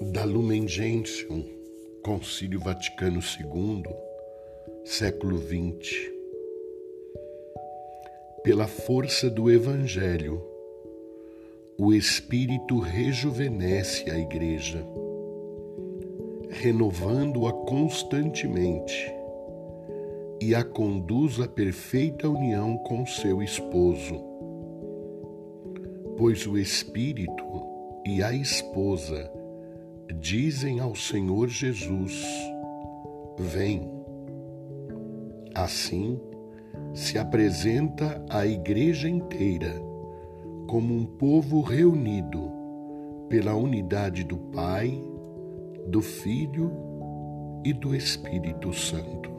da Lumen Gentium, Concílio Vaticano II, século XX. Pela força do Evangelho, o Espírito rejuvenesce a Igreja, renovando-a constantemente e a conduz à perfeita união com seu esposo. Pois o Espírito e a esposa dizem ao Senhor Jesus: Vem. Assim, se apresenta a Igreja inteira como um povo reunido pela unidade do Pai, do Filho e do Espírito Santo.